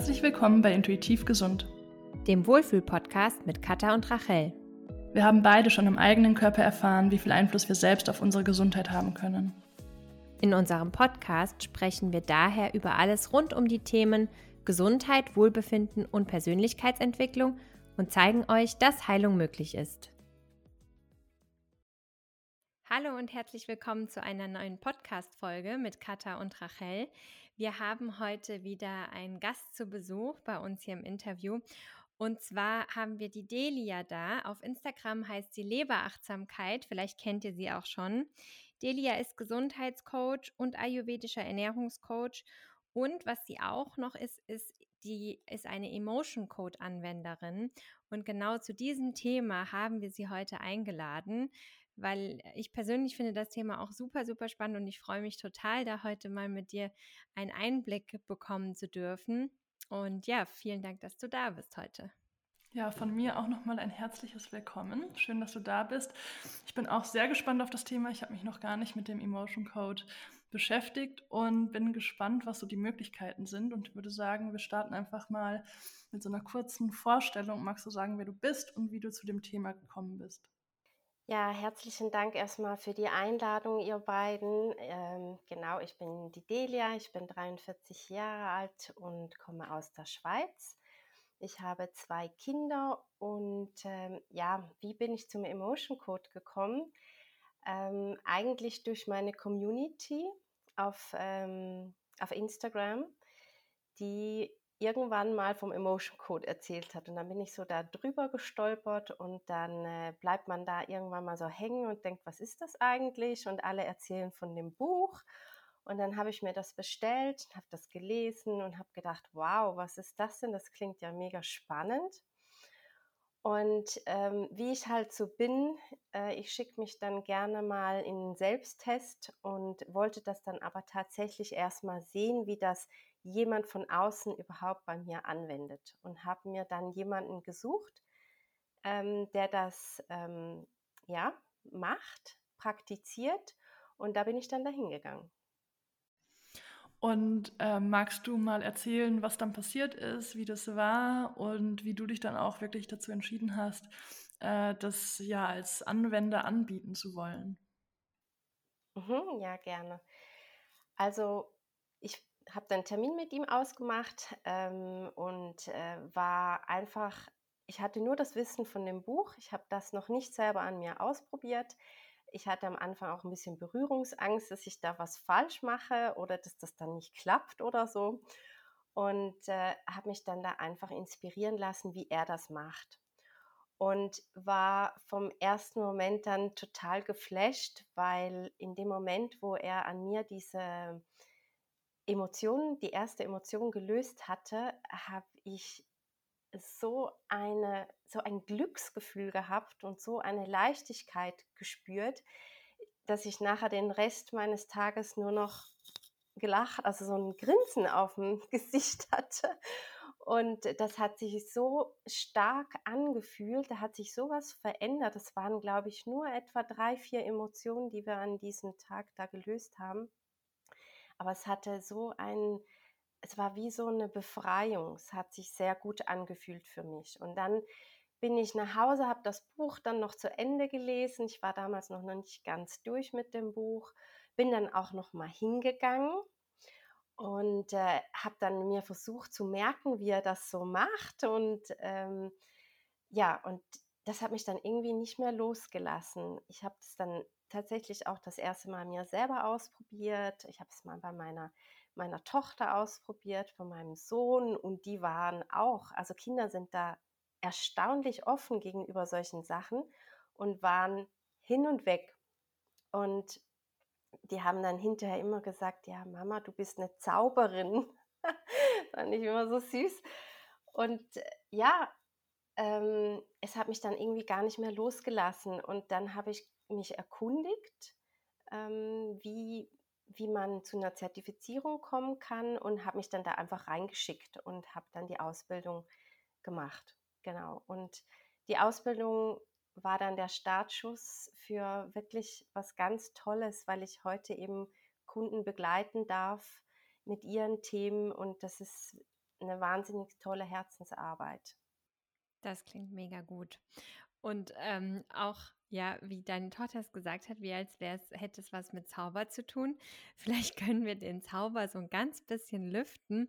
Herzlich willkommen bei Intuitiv Gesund, dem Wohlfühl-Podcast mit Katha und Rachel. Wir haben beide schon im eigenen Körper erfahren, wie viel Einfluss wir selbst auf unsere Gesundheit haben können. In unserem Podcast sprechen wir daher über alles rund um die Themen Gesundheit, Wohlbefinden und Persönlichkeitsentwicklung und zeigen euch, dass Heilung möglich ist. Hallo und herzlich willkommen zu einer neuen Podcast-Folge mit Katha und Rachel. Wir haben heute wieder einen Gast zu Besuch bei uns hier im Interview. Und zwar haben wir die Delia da. Auf Instagram heißt sie Leberachtsamkeit. Vielleicht kennt ihr sie auch schon. Delia ist Gesundheitscoach und ayurvedischer Ernährungscoach. Und was sie auch noch ist, ist, die ist eine Emotion Code Anwenderin. Und genau zu diesem Thema haben wir sie heute eingeladen weil ich persönlich finde das Thema auch super, super spannend und ich freue mich total, da heute mal mit dir einen Einblick bekommen zu dürfen. Und ja, vielen Dank, dass du da bist heute. Ja, von mir auch nochmal ein herzliches Willkommen. Schön, dass du da bist. Ich bin auch sehr gespannt auf das Thema. Ich habe mich noch gar nicht mit dem Emotion Code beschäftigt und bin gespannt, was so die Möglichkeiten sind und würde sagen, wir starten einfach mal mit so einer kurzen Vorstellung. Magst du sagen, wer du bist und wie du zu dem Thema gekommen bist? Ja, herzlichen Dank erstmal für die Einladung, ihr beiden. Ähm, genau, ich bin die Delia, ich bin 43 Jahre alt und komme aus der Schweiz. Ich habe zwei Kinder und ähm, ja, wie bin ich zum Emotion Code gekommen? Ähm, eigentlich durch meine Community auf, ähm, auf Instagram, die irgendwann mal vom Emotion Code erzählt hat. Und dann bin ich so da drüber gestolpert und dann äh, bleibt man da irgendwann mal so hängen und denkt, was ist das eigentlich? Und alle erzählen von dem Buch. Und dann habe ich mir das bestellt, habe das gelesen und habe gedacht, wow, was ist das denn? Das klingt ja mega spannend. Und ähm, wie ich halt so bin, äh, ich schicke mich dann gerne mal in einen Selbsttest und wollte das dann aber tatsächlich erstmal sehen, wie das jemand von außen überhaupt bei mir anwendet und habe mir dann jemanden gesucht, ähm, der das ähm, ja macht, praktiziert und da bin ich dann dahin gegangen. Und äh, magst du mal erzählen, was dann passiert ist, wie das war und wie du dich dann auch wirklich dazu entschieden hast, äh, das ja als Anwender anbieten zu wollen? Mhm, ja, gerne. Also ich habe dann einen Termin mit ihm ausgemacht ähm, und äh, war einfach, ich hatte nur das Wissen von dem Buch, ich habe das noch nicht selber an mir ausprobiert. Ich hatte am Anfang auch ein bisschen Berührungsangst, dass ich da was falsch mache oder dass das dann nicht klappt oder so. Und äh, habe mich dann da einfach inspirieren lassen, wie er das macht. Und war vom ersten Moment dann total geflasht, weil in dem Moment, wo er an mir diese Emotionen, die erste Emotion gelöst hatte, habe ich so eine so ein Glücksgefühl gehabt und so eine Leichtigkeit gespürt, dass ich nachher den Rest meines Tages nur noch gelacht, also so ein Grinsen auf dem Gesicht hatte. Und das hat sich so stark angefühlt, da hat sich sowas verändert. Das waren, glaube ich, nur etwa drei, vier Emotionen, die wir an diesem Tag da gelöst haben. Aber es hatte so ein, es war wie so eine Befreiung. Es hat sich sehr gut angefühlt für mich. Und dann bin ich nach Hause, habe das Buch dann noch zu Ende gelesen. Ich war damals noch nicht ganz durch mit dem Buch, bin dann auch noch mal hingegangen und äh, habe dann mir versucht zu merken, wie er das so macht und ähm, ja und das hat mich dann irgendwie nicht mehr losgelassen. Ich habe es dann tatsächlich auch das erste Mal mir selber ausprobiert. Ich habe es mal bei meiner, meiner Tochter ausprobiert, bei meinem Sohn und die waren auch, also Kinder sind da erstaunlich offen gegenüber solchen Sachen und waren hin und weg. Und die haben dann hinterher immer gesagt, ja, Mama, du bist eine Zauberin. Fand ich immer so süß. Und ja, ähm, es hat mich dann irgendwie gar nicht mehr losgelassen. Und dann habe ich mich erkundigt, ähm, wie, wie man zu einer Zertifizierung kommen kann und habe mich dann da einfach reingeschickt und habe dann die Ausbildung gemacht. Genau. Und die Ausbildung war dann der Startschuss für wirklich was ganz Tolles, weil ich heute eben Kunden begleiten darf mit ihren Themen und das ist eine wahnsinnig tolle Herzensarbeit. Das klingt mega gut. Und ähm, auch, ja, wie deine Tochter es gesagt hat, wie als wäre es, hätte es was mit Zauber zu tun. Vielleicht können wir den Zauber so ein ganz bisschen lüften.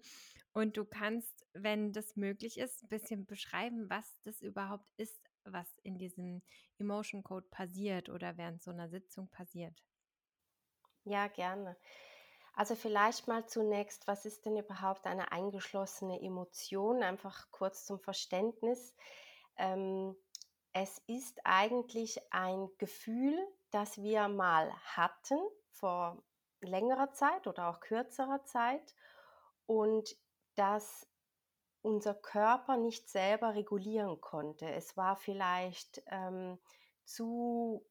Und du kannst, wenn das möglich ist, ein bisschen beschreiben, was das überhaupt ist, was in diesem Emotion Code passiert oder während so einer Sitzung passiert. Ja, gerne. Also vielleicht mal zunächst, was ist denn überhaupt eine eingeschlossene Emotion? Einfach kurz zum Verständnis. Ähm, es ist eigentlich ein Gefühl, das wir mal hatten vor längerer Zeit oder auch kürzerer Zeit und das unser Körper nicht selber regulieren konnte. Es war vielleicht ähm, zu,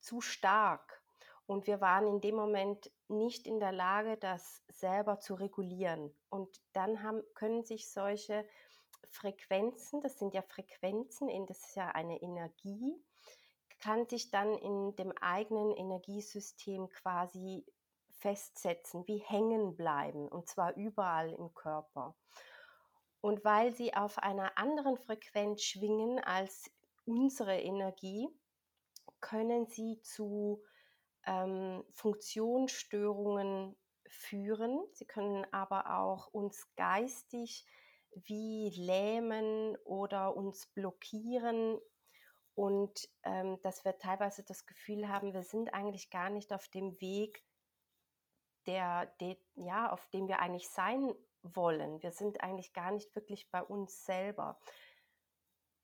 zu stark und wir waren in dem Moment nicht in der Lage, das selber zu regulieren. Und dann haben, können sich solche Frequenzen, das sind ja Frequenzen, das ist ja eine Energie, kann sich dann in dem eigenen Energiesystem quasi festsetzen, wie hängen bleiben, und zwar überall im Körper. Und weil sie auf einer anderen Frequenz schwingen als unsere Energie, können sie zu ähm, Funktionsstörungen führen. Sie können aber auch uns geistig wie lähmen oder uns blockieren und ähm, dass wir teilweise das Gefühl haben, wir sind eigentlich gar nicht auf dem Weg, der, der, ja, auf dem wir eigentlich sein wollen. Wir sind eigentlich gar nicht wirklich bei uns selber.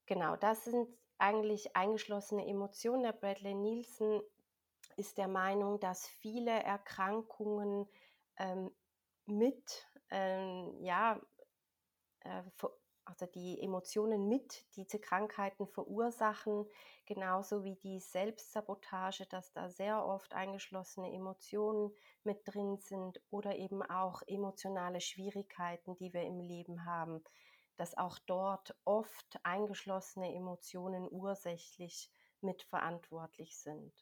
Genau, das sind eigentlich eingeschlossene Emotionen. Der Bradley Nielsen ist der Meinung, dass viele Erkrankungen ähm, mit ähm, ja, also die Emotionen mit diese Krankheiten verursachen, genauso wie die Selbstsabotage, dass da sehr oft eingeschlossene Emotionen mit drin sind oder eben auch emotionale Schwierigkeiten, die wir im Leben haben, dass auch dort oft eingeschlossene Emotionen ursächlich mitverantwortlich sind.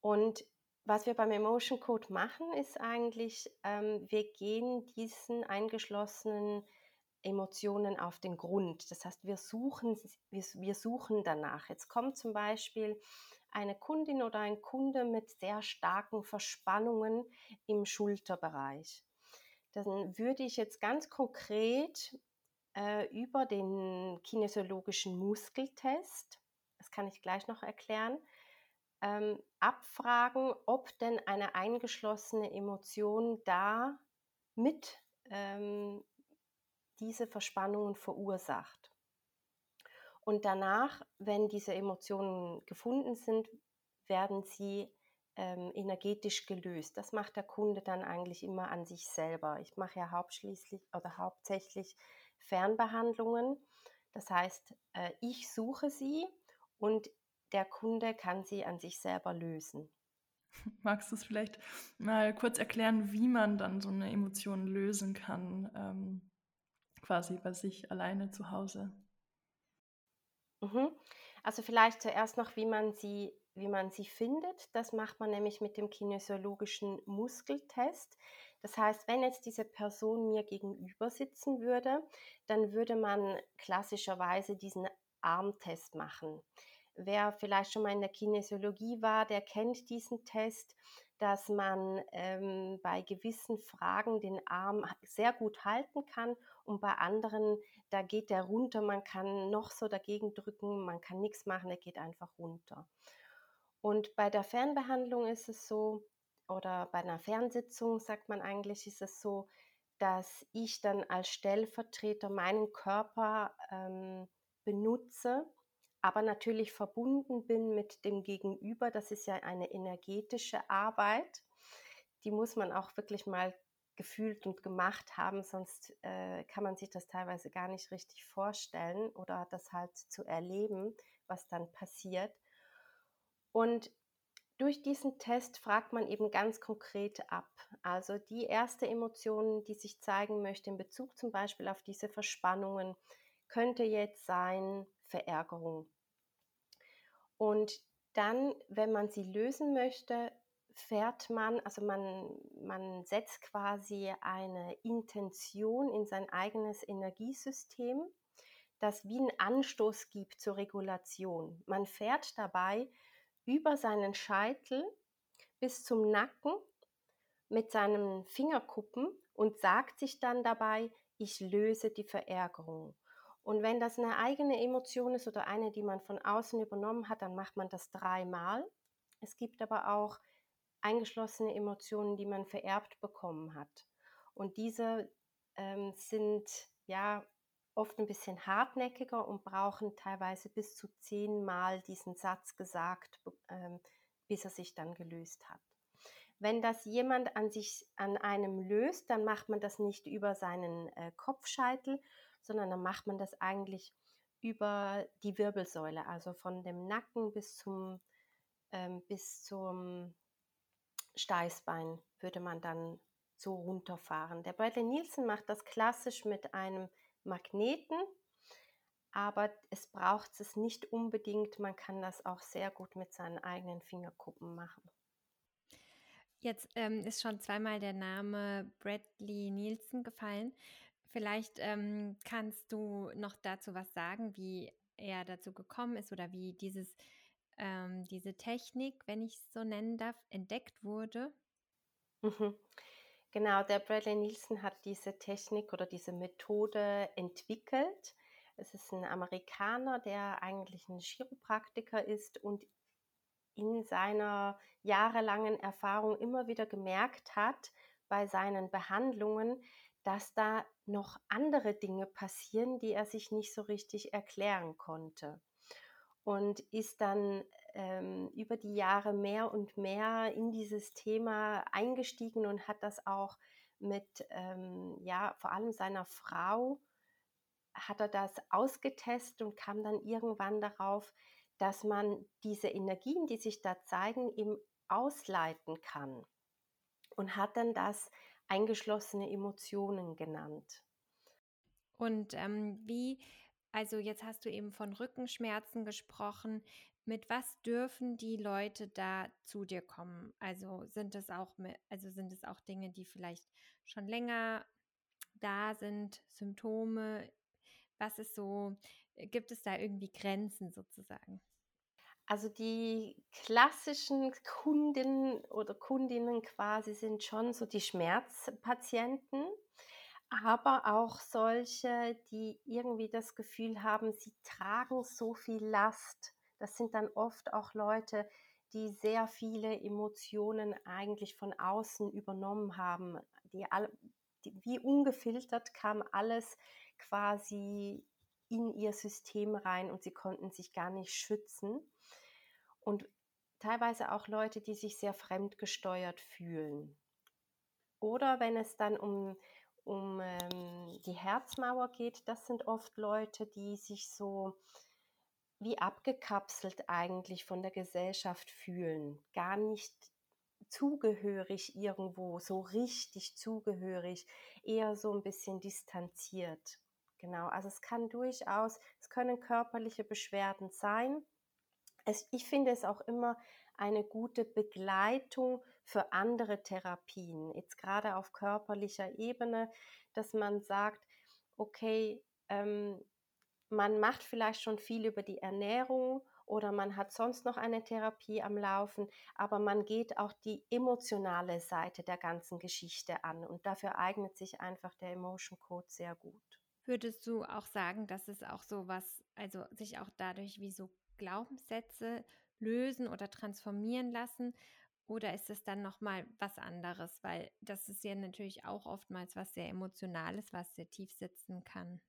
Und was wir beim Emotion Code machen, ist eigentlich, ähm, wir gehen diesen eingeschlossenen Emotionen auf den Grund. Das heißt, wir suchen, wir, suchen danach. Jetzt kommt zum Beispiel eine Kundin oder ein Kunde mit sehr starken Verspannungen im Schulterbereich. Dann würde ich jetzt ganz konkret äh, über den kinesiologischen Muskeltest, das kann ich gleich noch erklären, ähm, abfragen, ob denn eine eingeschlossene Emotion da mit ähm, diese Verspannungen verursacht. Und danach, wenn diese Emotionen gefunden sind, werden sie ähm, energetisch gelöst. Das macht der Kunde dann eigentlich immer an sich selber. Ich mache ja hauptschließlich oder hauptsächlich Fernbehandlungen. Das heißt, äh, ich suche sie und der Kunde kann sie an sich selber lösen. Magst du es vielleicht mal kurz erklären, wie man dann so eine Emotion lösen kann, ähm, quasi bei sich alleine zu Hause? Mhm. Also vielleicht zuerst noch, wie man sie, wie man sie findet. Das macht man nämlich mit dem kinesiologischen Muskeltest. Das heißt, wenn jetzt diese Person mir gegenüber sitzen würde, dann würde man klassischerweise diesen Armtest machen. Wer vielleicht schon mal in der Kinesiologie war, der kennt diesen Test, dass man ähm, bei gewissen Fragen den Arm sehr gut halten kann und bei anderen, da geht der runter, man kann noch so dagegen drücken, man kann nichts machen, der geht einfach runter. Und bei der Fernbehandlung ist es so, oder bei einer Fernsitzung sagt man eigentlich, ist es so, dass ich dann als Stellvertreter meinen Körper ähm, benutze, aber natürlich verbunden bin mit dem Gegenüber. Das ist ja eine energetische Arbeit. Die muss man auch wirklich mal gefühlt und gemacht haben, sonst äh, kann man sich das teilweise gar nicht richtig vorstellen oder das halt zu erleben, was dann passiert. Und durch diesen Test fragt man eben ganz konkret ab. Also die erste Emotion, die sich zeigen möchte in Bezug zum Beispiel auf diese Verspannungen, könnte jetzt sein Verärgerung. Und dann, wenn man sie lösen möchte, fährt man, also man, man setzt quasi eine Intention in sein eigenes Energiesystem, das wie einen Anstoß gibt zur Regulation. Man fährt dabei über seinen Scheitel bis zum Nacken mit seinen Fingerkuppen und sagt sich dann dabei, ich löse die Verärgerung. Und wenn das eine eigene Emotion ist oder eine, die man von außen übernommen hat, dann macht man das dreimal. Es gibt aber auch eingeschlossene Emotionen, die man vererbt bekommen hat. Und diese ähm, sind ja oft ein bisschen hartnäckiger und brauchen teilweise bis zu zehnmal diesen Satz gesagt, ähm, bis er sich dann gelöst hat. Wenn das jemand an sich an einem löst, dann macht man das nicht über seinen äh, Kopfscheitel, sondern dann macht man das eigentlich über die Wirbelsäule, also von dem Nacken bis zum ähm, bis zum Steißbein würde man dann so runterfahren. Der Bradley Nielsen macht das klassisch mit einem Magneten, aber es braucht es nicht unbedingt. Man kann das auch sehr gut mit seinen eigenen Fingerkuppen machen. Jetzt ähm, ist schon zweimal der Name Bradley Nielsen gefallen. Vielleicht ähm, kannst du noch dazu was sagen, wie er dazu gekommen ist oder wie dieses, ähm, diese Technik, wenn ich es so nennen darf, entdeckt wurde. Mhm. Genau, der Bradley Nielsen hat diese Technik oder diese Methode entwickelt. Es ist ein Amerikaner, der eigentlich ein Chiropraktiker ist und in seiner jahrelangen Erfahrung immer wieder gemerkt hat bei seinen Behandlungen, dass da noch andere Dinge passieren, die er sich nicht so richtig erklären konnte. Und ist dann ähm, über die Jahre mehr und mehr in dieses Thema eingestiegen und hat das auch mit, ähm, ja, vor allem seiner Frau, hat er das ausgetestet und kam dann irgendwann darauf, dass man diese Energien, die sich da zeigen, eben ausleiten kann. Und hat dann das eingeschlossene Emotionen genannt. Und ähm, wie, also jetzt hast du eben von Rückenschmerzen gesprochen. Mit was dürfen die Leute da zu dir kommen? Also sind es auch, also sind es auch Dinge, die vielleicht schon länger da sind, Symptome? Was ist so, gibt es da irgendwie Grenzen sozusagen? Also die klassischen Kunden oder Kundinnen quasi sind schon so die Schmerzpatienten, aber auch solche, die irgendwie das Gefühl haben, sie tragen so viel Last. Das sind dann oft auch Leute, die sehr viele Emotionen eigentlich von außen übernommen haben. Die, all, die wie ungefiltert kam alles quasi in ihr System rein und sie konnten sich gar nicht schützen. Und teilweise auch Leute, die sich sehr fremdgesteuert fühlen. Oder wenn es dann um, um ähm, die Herzmauer geht, das sind oft Leute, die sich so wie abgekapselt eigentlich von der Gesellschaft fühlen, gar nicht zugehörig irgendwo, so richtig zugehörig, eher so ein bisschen distanziert. Genau, also es kann durchaus, es können körperliche Beschwerden sein. Es, ich finde es auch immer eine gute Begleitung für andere Therapien, jetzt gerade auf körperlicher Ebene, dass man sagt, okay, ähm, man macht vielleicht schon viel über die Ernährung oder man hat sonst noch eine Therapie am Laufen, aber man geht auch die emotionale Seite der ganzen Geschichte an und dafür eignet sich einfach der Emotion Code sehr gut. Würdest du auch sagen, dass es auch so was, also sich auch dadurch wie so Glaubenssätze lösen oder transformieren lassen? Oder ist es dann nochmal was anderes? Weil das ist ja natürlich auch oftmals was sehr Emotionales, was sehr tief sitzen kann.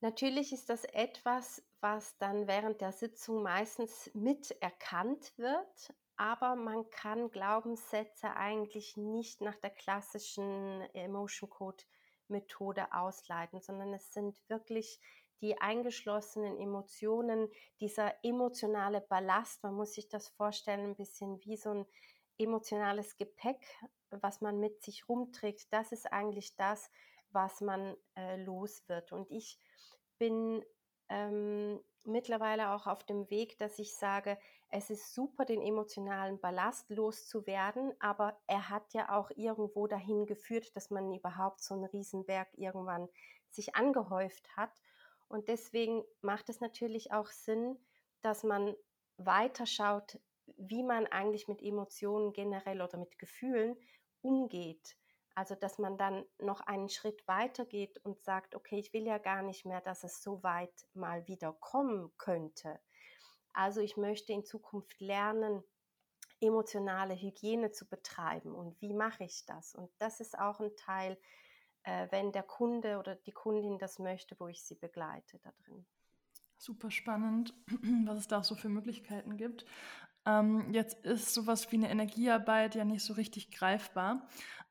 Natürlich ist das etwas, was dann während der Sitzung meistens miterkannt wird, aber man kann Glaubenssätze eigentlich nicht nach der klassischen Emotion Code Methode ausleiten, sondern es sind wirklich die eingeschlossenen Emotionen, dieser emotionale Ballast, man muss sich das vorstellen, ein bisschen wie so ein emotionales Gepäck, was man mit sich rumträgt, das ist eigentlich das, was man äh, los wird. Und ich bin ähm, mittlerweile auch auf dem Weg, dass ich sage, es ist super, den emotionalen Ballast loszuwerden, aber er hat ja auch irgendwo dahin geführt, dass man überhaupt so einen Riesenberg irgendwann sich angehäuft hat. Und deswegen macht es natürlich auch Sinn, dass man weiterschaut, wie man eigentlich mit Emotionen generell oder mit Gefühlen umgeht. Also, dass man dann noch einen Schritt weiter geht und sagt, okay, ich will ja gar nicht mehr, dass es so weit mal wieder kommen könnte. Also, ich möchte in Zukunft lernen, emotionale Hygiene zu betreiben. Und wie mache ich das? Und das ist auch ein Teil, äh, wenn der Kunde oder die Kundin das möchte, wo ich sie begleite da drin. Super spannend, was es da auch so für Möglichkeiten gibt. Ähm, jetzt ist sowas wie eine Energiearbeit ja nicht so richtig greifbar.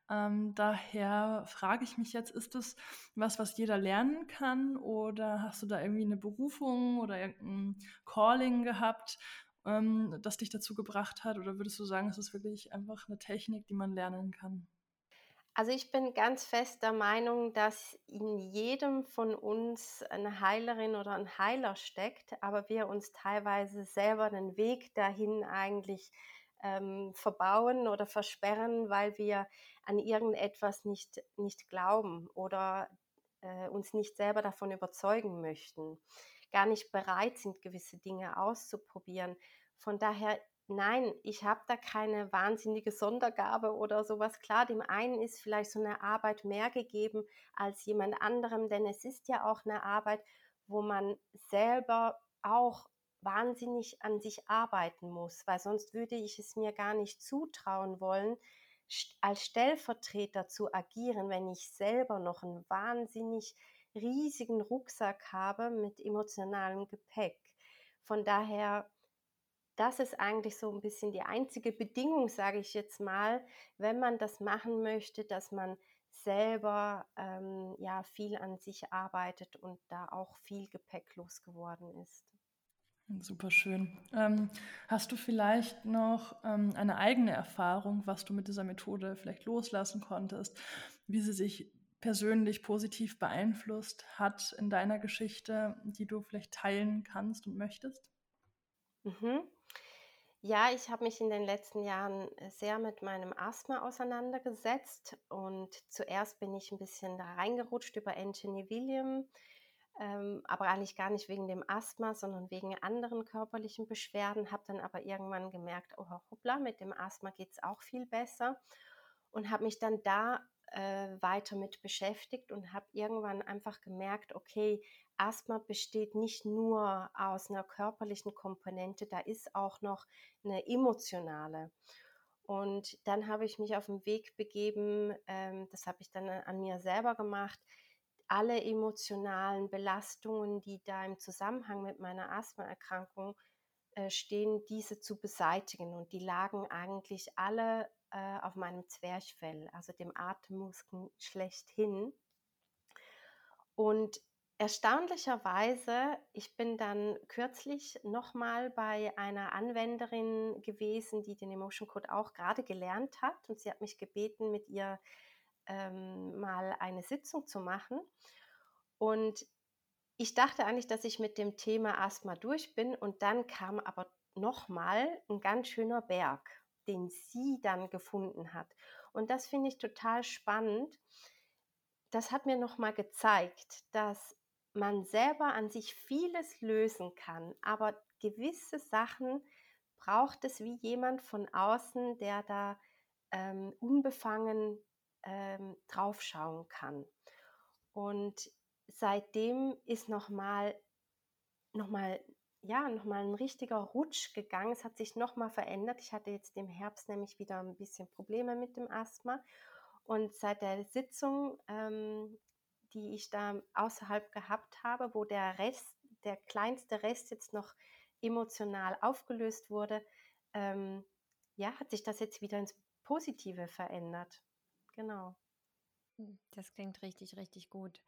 Ähm, daher frage ich mich jetzt, ist das was, was jeder lernen kann oder hast du da irgendwie eine Berufung oder irgendein Calling gehabt, ähm, das dich dazu gebracht hat? Oder würdest du sagen, es ist wirklich einfach eine Technik, die man lernen kann? Also ich bin ganz fest der Meinung, dass in jedem von uns eine Heilerin oder ein Heiler steckt, aber wir uns teilweise selber den Weg dahin eigentlich ähm, verbauen oder versperren, weil wir an irgendetwas nicht, nicht glauben oder äh, uns nicht selber davon überzeugen möchten, gar nicht bereit sind, gewisse Dinge auszuprobieren. Von daher Nein, ich habe da keine wahnsinnige Sondergabe oder sowas. Klar, dem einen ist vielleicht so eine Arbeit mehr gegeben als jemand anderem, denn es ist ja auch eine Arbeit, wo man selber auch wahnsinnig an sich arbeiten muss, weil sonst würde ich es mir gar nicht zutrauen wollen, als Stellvertreter zu agieren, wenn ich selber noch einen wahnsinnig riesigen Rucksack habe mit emotionalem Gepäck. Von daher das ist eigentlich so ein bisschen die einzige Bedingung, sage ich jetzt mal, wenn man das machen möchte, dass man selber ähm, ja viel an sich arbeitet und da auch viel Gepäck losgeworden ist. Super schön. Ähm, hast du vielleicht noch ähm, eine eigene Erfahrung, was du mit dieser Methode vielleicht loslassen konntest, wie sie sich persönlich positiv beeinflusst hat in deiner Geschichte, die du vielleicht teilen kannst und möchtest? Mhm. Ja, ich habe mich in den letzten Jahren äh, sehr mit meinem Asthma auseinandergesetzt und zuerst bin ich ein bisschen da reingerutscht über Anthony William, ähm, aber eigentlich gar nicht wegen dem Asthma, sondern wegen anderen körperlichen Beschwerden, habe dann aber irgendwann gemerkt, oh hoppla, mit dem Asthma geht es auch viel besser und habe mich dann da äh, weiter mit beschäftigt und habe irgendwann einfach gemerkt, okay, Asthma besteht nicht nur aus einer körperlichen Komponente, da ist auch noch eine emotionale. Und dann habe ich mich auf den Weg begeben, ähm, das habe ich dann an mir selber gemacht, alle emotionalen Belastungen, die da im Zusammenhang mit meiner Asthmaerkrankung äh, stehen, diese zu beseitigen. Und die lagen eigentlich alle äh, auf meinem Zwerchfell, also dem Atemmuskel schlechthin. Und Erstaunlicherweise, ich bin dann kürzlich nochmal bei einer Anwenderin gewesen, die den Emotion Code auch gerade gelernt hat und sie hat mich gebeten, mit ihr ähm, mal eine Sitzung zu machen. Und ich dachte eigentlich, dass ich mit dem Thema Asthma durch bin und dann kam aber nochmal ein ganz schöner Berg, den sie dann gefunden hat. Und das finde ich total spannend. Das hat mir nochmal gezeigt, dass man selber an sich vieles lösen kann, aber gewisse Sachen braucht es wie jemand von außen, der da ähm, unbefangen ähm, draufschauen kann. Und seitdem ist nochmal noch mal, ja, noch mal ein richtiger Rutsch gegangen. Es hat sich nochmal verändert. Ich hatte jetzt im Herbst nämlich wieder ein bisschen Probleme mit dem Asthma. Und seit der Sitzung ähm, die ich da außerhalb gehabt habe, wo der Rest, der kleinste Rest jetzt noch emotional aufgelöst wurde, ähm, ja, hat sich das jetzt wieder ins Positive verändert. Genau. Hm, das klingt richtig, richtig gut.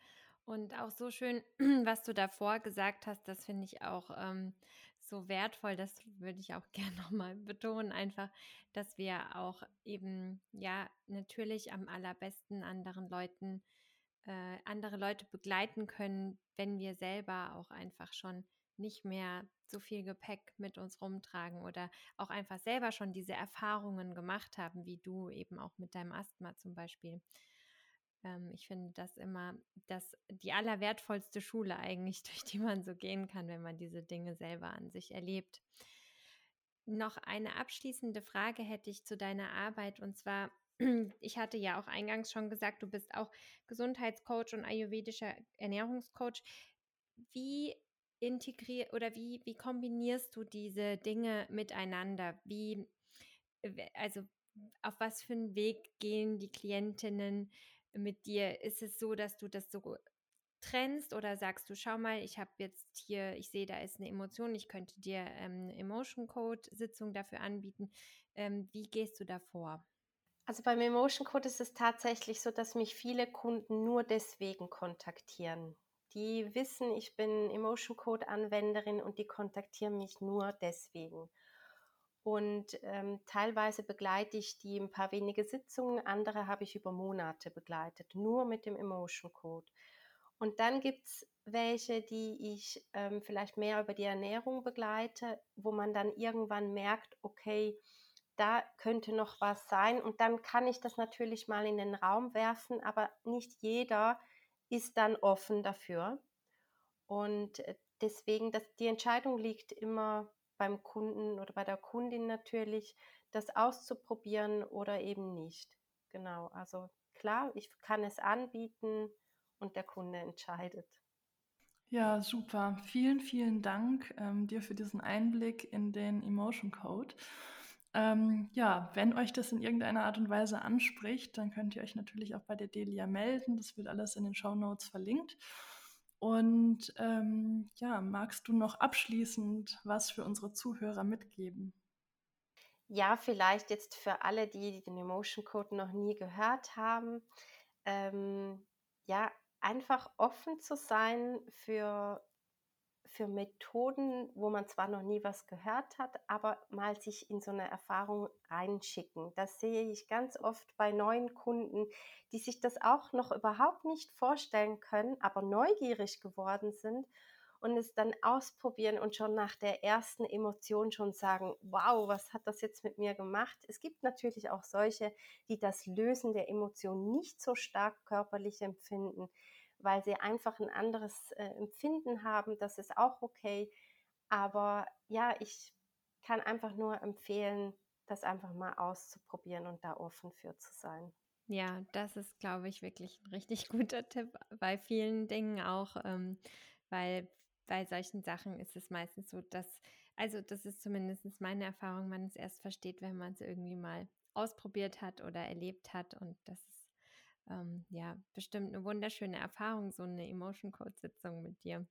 Und auch so schön, was du davor gesagt hast, das finde ich auch ähm, so wertvoll. Das würde ich auch gerne nochmal betonen, einfach, dass wir auch eben, ja, natürlich am allerbesten anderen Leuten äh, andere Leute begleiten können, wenn wir selber auch einfach schon nicht mehr so viel Gepäck mit uns rumtragen oder auch einfach selber schon diese Erfahrungen gemacht haben, wie du eben auch mit deinem Asthma zum Beispiel. Ähm, ich finde das immer das, die allerwertvollste Schule eigentlich, durch die man so gehen kann, wenn man diese Dinge selber an sich erlebt. Noch eine abschließende Frage hätte ich zu deiner Arbeit und zwar, ich hatte ja auch eingangs schon gesagt, du bist auch Gesundheitscoach und ayurvedischer Ernährungscoach. Wie integrier oder wie, wie kombinierst du diese Dinge miteinander? Wie, also auf was für einen Weg gehen die Klientinnen mit dir? Ist es so, dass du das so trennst oder sagst du, schau mal, ich habe jetzt hier, ich sehe, da ist eine Emotion, ich könnte dir ähm, eine Emotion Code Sitzung dafür anbieten. Ähm, wie gehst du da vor? Also beim Emotion Code ist es tatsächlich so, dass mich viele Kunden nur deswegen kontaktieren. Die wissen, ich bin Emotion Code Anwenderin und die kontaktieren mich nur deswegen. Und ähm, teilweise begleite ich die ein paar wenige Sitzungen, andere habe ich über Monate begleitet, nur mit dem Emotion Code. Und dann gibt es welche, die ich ähm, vielleicht mehr über die Ernährung begleite, wo man dann irgendwann merkt, okay, da könnte noch was sein. Und dann kann ich das natürlich mal in den Raum werfen, aber nicht jeder ist dann offen dafür. Und äh, deswegen, dass die Entscheidung liegt immer beim Kunden oder bei der Kundin natürlich, das auszuprobieren oder eben nicht. Genau, also klar, ich kann es anbieten und der Kunde entscheidet. Ja, super. Vielen, vielen Dank ähm, dir für diesen Einblick in den Emotion Code. Ähm, ja, wenn euch das in irgendeiner Art und Weise anspricht, dann könnt ihr euch natürlich auch bei der Delia melden. Das wird alles in den Show Notes verlinkt. Und ähm, ja, magst du noch abschließend was für unsere Zuhörer mitgeben? Ja, vielleicht jetzt für alle, die den Emotion Code noch nie gehört haben. Ähm, ja, einfach offen zu sein für für Methoden, wo man zwar noch nie was gehört hat, aber mal sich in so eine Erfahrung reinschicken. Das sehe ich ganz oft bei neuen Kunden, die sich das auch noch überhaupt nicht vorstellen können, aber neugierig geworden sind und es dann ausprobieren und schon nach der ersten Emotion schon sagen, wow, was hat das jetzt mit mir gemacht? Es gibt natürlich auch solche, die das Lösen der Emotion nicht so stark körperlich empfinden weil sie einfach ein anderes äh, Empfinden haben. Das ist auch okay. Aber ja, ich kann einfach nur empfehlen, das einfach mal auszuprobieren und da offen für zu sein. Ja, das ist, glaube ich, wirklich ein richtig guter Tipp bei vielen Dingen auch, ähm, weil bei solchen Sachen ist es meistens so, dass, also das ist zumindest meine Erfahrung, man es erst versteht, wenn man es irgendwie mal ausprobiert hat oder erlebt hat und das ist ähm, ja, bestimmt eine wunderschöne Erfahrung, so eine Emotion Code Sitzung mit dir.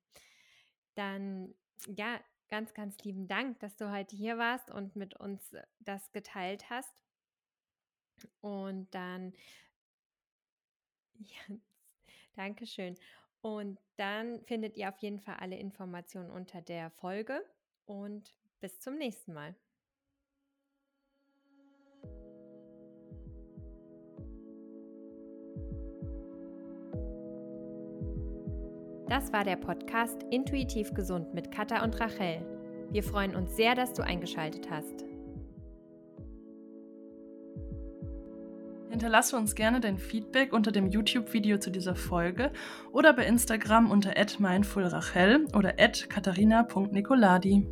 Dann, ja, ganz, ganz lieben Dank, dass du heute hier warst und mit uns äh, das geteilt hast. Und dann, ja, Dankeschön. Und dann findet ihr auf jeden Fall alle Informationen unter der Folge und bis zum nächsten Mal. Das war der Podcast Intuitiv Gesund mit Katha und Rachel. Wir freuen uns sehr, dass du eingeschaltet hast. Hinterlasse uns gerne dein Feedback unter dem YouTube-Video zu dieser Folge oder bei Instagram unter @mindfulrachel oder @katharina.nicoladi.